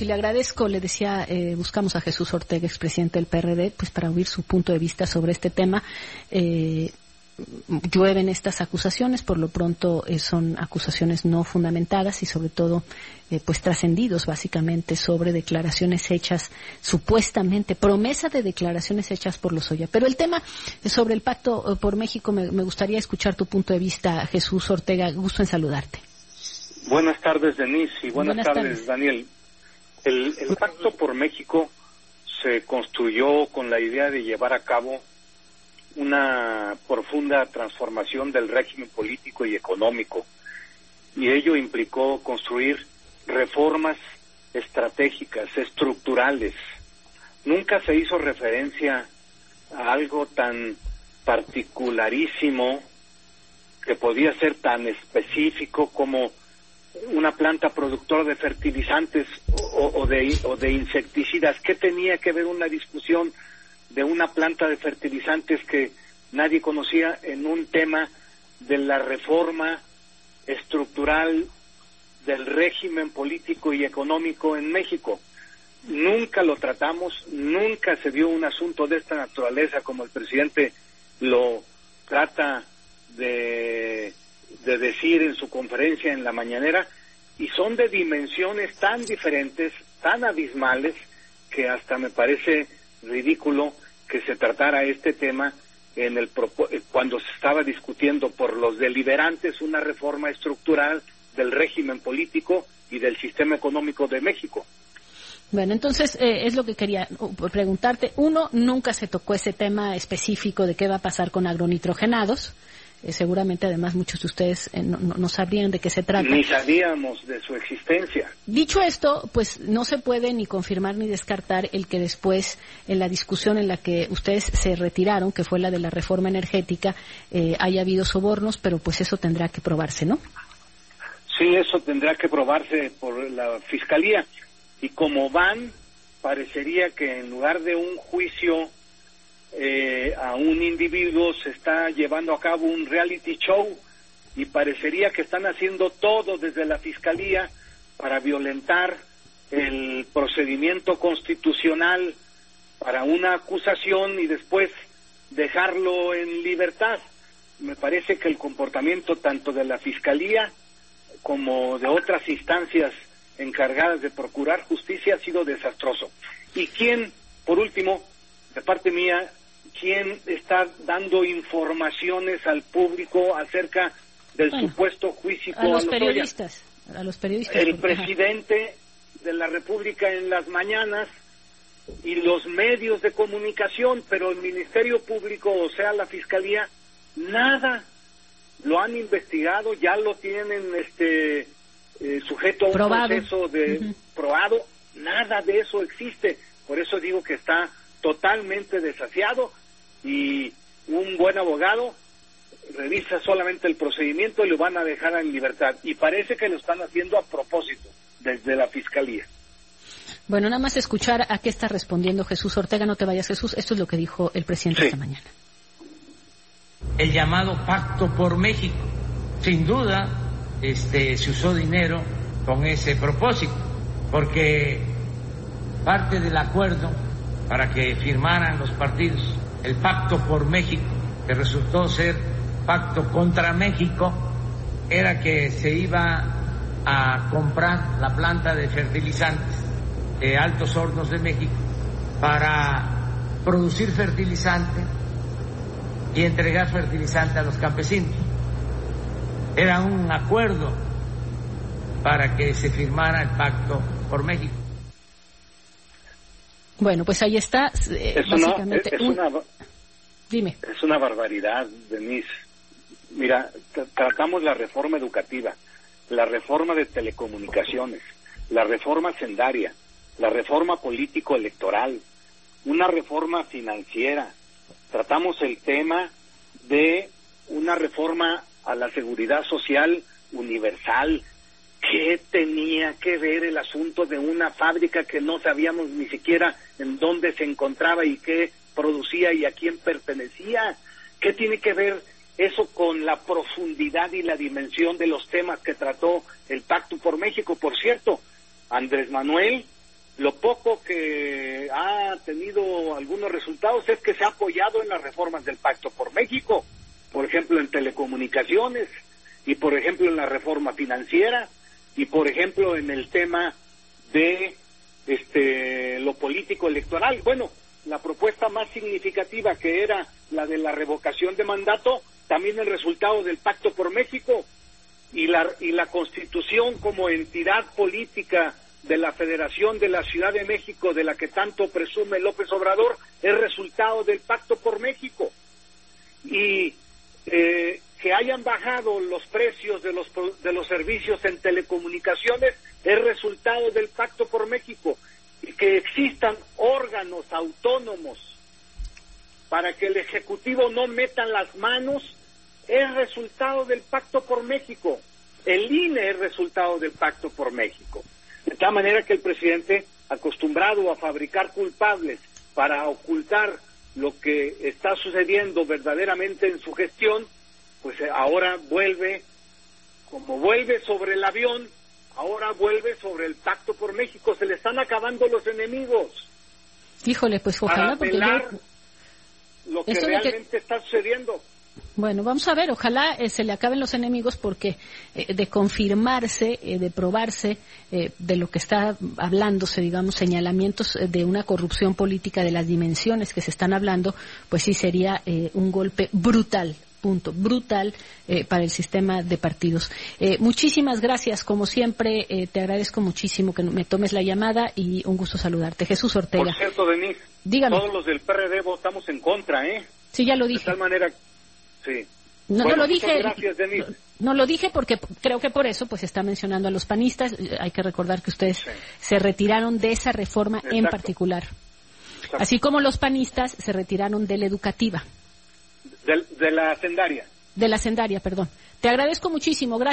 y le agradezco, le decía, eh, buscamos a Jesús Ortega, expresidente del PRD, pues para oír su punto de vista sobre este tema. Eh, llueven estas acusaciones, por lo pronto eh, son acusaciones no fundamentadas y sobre todo eh, pues trascendidos básicamente sobre declaraciones hechas supuestamente, promesa de declaraciones hechas por los Oya. Pero el tema sobre el pacto eh, por México me, gustaría escuchar tu punto de vista, Jesús Ortega. Gusto en saludarte. Buenas tardes, Denise, y buenas, tardes, Daniel. El, pacto por México se construyó con la idea de llevar a cabo una profunda transformación del régimen político y económico y ello implicó construir reformas estratégicas, estructurales. Nunca se hizo referencia a algo tan particularísimo que podía ser tan específico como una planta productora de fertilizantes o, de, o de insecticidas. ¿Qué tenía que ver una discusión de una planta de fertilizantes que nadie conocía en un tema de la reforma estructural del régimen político y económico en México. Nunca lo tratamos, nunca se dio un asunto de esta naturaleza como el presidente lo trata de, de decir en su conferencia en la mañanera, y son de dimensiones tan diferentes, tan abismales, que hasta me parece ridículo que se tratara este tema en el eh, cuando se estaba discutiendo por los deliberantes una reforma estructural del régimen político y del sistema económico de México. Bueno, entonces eh, es lo que quería uh, preguntarte. Uno, nunca se tocó ese tema específico de qué va a pasar con agronitrogenados. Eh, seguramente además muchos de ustedes eh, no, sabrían de qué se trata. Ni sabíamos de su existencia. Dicho esto, pues no se puede ni confirmar ni descartar el que después, en la discusión en la que ustedes se retiraron, que fue la de la reforma energética, eh, haya habido sobornos, pero pues eso tendrá que probarse, ¿no? Sí, eso tendrá que probarse por la Fiscalía. Y como van, parecería que en lugar de un juicio eh, a un individuo se está llevando a cabo un reality show y parecería que están haciendo todo desde la fiscalía para violentar el procedimiento constitucional para una acusación y después dejarlo en libertad. Me parece que el comportamiento tanto de la fiscalía como de otras instancias encargadas de procurar justicia ha sido desastroso. ¿Y quién, por último, de parte mía, quién está dando informaciones al público acerca del supuesto juicio a los, periodistas, a los periodistas. El presidente de la República en las mañanas y los medios de comunicación, pero el Ministerio Público, o sea, la Fiscalía, nada. Lo han investigado, ya lo tienen este eh, sujeto a un proceso de probado, nada de eso existe. Por eso digo que está totalmente desafiado y un buen abogado revisa solamente el procedimiento y lo van a dejar en libertad. Y parece que lo están haciendo a propósito desde la Fiscalía. Bueno, nada más escuchar a qué está respondiendo Jesús Ortega. No te vayas, Jesús. Esto es lo que dijo el presidente esta mañana. El llamado Pacto por México. Sin duda, este, se usó dinero con ese propósito, porque parte del acuerdo para que firmaran los partidos el pacto por México, que resultó ser pacto contra México, era que se iba a comprar la planta de fertilizantes de Altos Hornos de México para producir fertilizante y entregar fertilizante a los campesinos. Era un acuerdo para que se firmara el pacto por México. Bueno, pues ahí está. Eh, es básicamente una, Dime. Es una barbaridad, Denise. Mira, tratamos la reforma educativa, la reforma de telecomunicaciones, la reforma sendaria, la reforma político-electoral, una reforma financiera. Tratamos el tema de una reforma a la seguridad social universal, ¿Qué tenía que ver el asunto de una fábrica que no sabíamos ni siquiera en dónde se encontraba y qué producía y a quién pertenecía? ¿Qué tiene que ver eso con la profundidad y la dimensión de los temas que trató el Pacto por México? Por cierto, Andrés Manuel lo poco que ha tenido algunos resultados es que se ha apoyado en las reformas del Pacto por México, por ejemplo en telecomunicaciones y por ejemplo en la reforma financiera y por ejemplo en el tema de este lo político electoral. Bueno, la propuesta más significativa que era la de la revocación de mandato, también el resultado del Pacto por México y la y la Constitución como entidad política de la Federación de la Ciudad de México, de la que tanto presume López Obrador, es resultado del Pacto por México. Y hayan bajado los precios de los, de los servicios en telecomunicaciones es resultado del Pacto por México. Y que existan órganos autónomos para que el Ejecutivo no meta las manos es resultado del Pacto por México. El INE es resultado del Pacto por México. De tal manera que el presidente, acostumbrado a fabricar culpables para ocultar lo que está sucediendo verdaderamente en su gestión, pues eh, ahora vuelve, como vuelve sobre el avión, ahora vuelve sobre el pacto por México. Se le están acabando los enemigos. Híjole, pues ojalá porque lo que realmente está sucediendo. Bueno, vamos a ver, ojalá eh, se le acaben los enemigos porque eh, de confirmarse, eh, de probarse de lo que está hablándose, digamos, señalamientos de una corrupción política de las dimensiones que se están hablando, pues sí sería un golpe brutal punto brutal para el sistema de partidos. muchísimas gracias, como siempre, te agradezco muchísimo que me tomes la llamada y un gusto saludarte. Jesús Ortega. Por cierto, Denise, todos los del PRD votamos en contra, ¿eh? Sí, ya lo dije. De tal manera no, lo dije. No lo dije porque creo que por eso pues está mencionando a los panistas. Hay que recordar que ustedes se retiraron de esa reforma en particular. Así como los panistas se retiraron de la educativa. De, la sendaria. De la sendaria, perdón. Te agradezco muchísimo. Gracias.